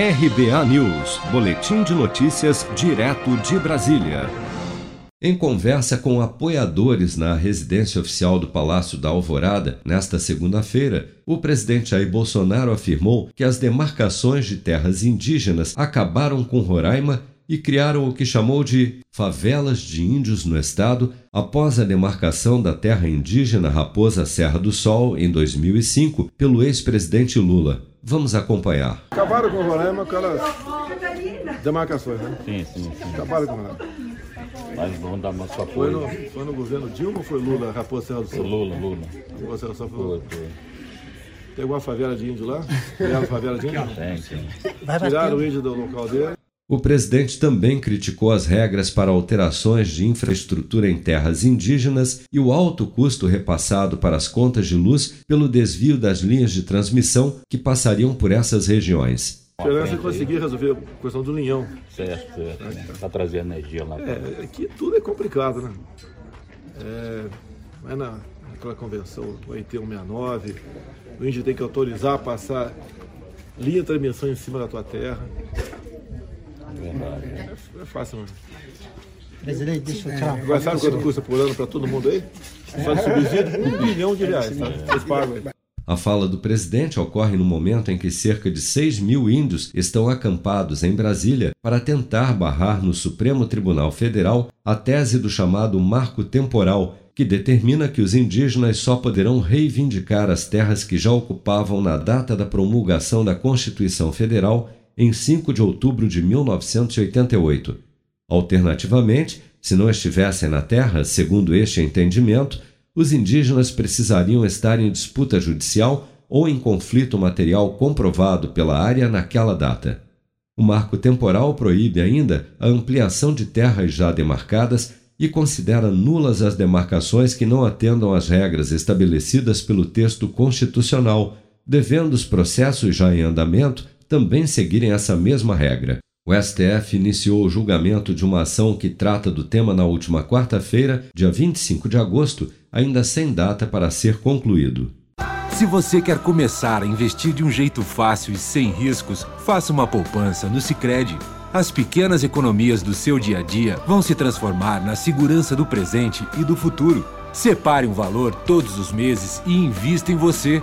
RBA News, Boletim de Notícias, direto de Brasília. Em conversa com apoiadores na residência oficial do Palácio da Alvorada, nesta segunda-feira, o presidente Jair Bolsonaro afirmou que as demarcações de terras indígenas acabaram com Roraima e criaram o que chamou de favelas de índios no estado após a demarcação da terra indígena Raposa Serra do Sol em 2005 pelo ex-presidente Lula. Vamos acompanhar. Acabaram com Roraima com aquelas demarcações, né? Sim, sim, sim. Acabaram com Roraima. Mas vamos dar Foi apoio. no, foi no governo Dilma ou foi Lula, Raposa Serra do Foi Sul? Lula, Lula. Raposa Serra do Sul foi Foi, Lula. foi. Tem alguma favela de índio lá? Criaram favela de índio? Tem, sim. Tiraram o índio do local dele. O presidente também criticou as regras para alterações de infraestrutura em terras indígenas e o alto custo repassado para as contas de luz pelo desvio das linhas de transmissão que passariam por essas regiões. A esperança é conseguir resolver a questão do linhão. Certo, certo. Para trazer energia lá. É, aqui tudo é complicado, né? É, vai na, naquela convenção, o IT 169, o índio tem que autorizar a passar linha de transmissão em cima da tua terra. Verdade. É, fácil. Presidente, deixa eu Agora sabe quanto custa por ano para todo mundo aí? Só de subsídio, um bilhão de reais, tá? Vocês pagam aí. A fala do presidente ocorre no momento em que cerca de 6 mil índios estão acampados em Brasília para tentar barrar no Supremo Tribunal Federal a tese do chamado Marco Temporal, que determina que os indígenas só poderão reivindicar as terras que já ocupavam na data da promulgação da Constituição Federal em 5 de outubro de 1988. Alternativamente, se não estivessem na terra, segundo este entendimento, os indígenas precisariam estar em disputa judicial ou em conflito material comprovado pela área naquela data. O marco temporal proíbe ainda a ampliação de terras já demarcadas e considera nulas as demarcações que não atendam às regras estabelecidas pelo texto constitucional, devendo os processos já em andamento também seguirem essa mesma regra. O STF iniciou o julgamento de uma ação que trata do tema na última quarta-feira, dia 25 de agosto, ainda sem data para ser concluído. Se você quer começar a investir de um jeito fácil e sem riscos, faça uma poupança no Sicredi. As pequenas economias do seu dia a dia vão se transformar na segurança do presente e do futuro. Separe um valor todos os meses e invista em você.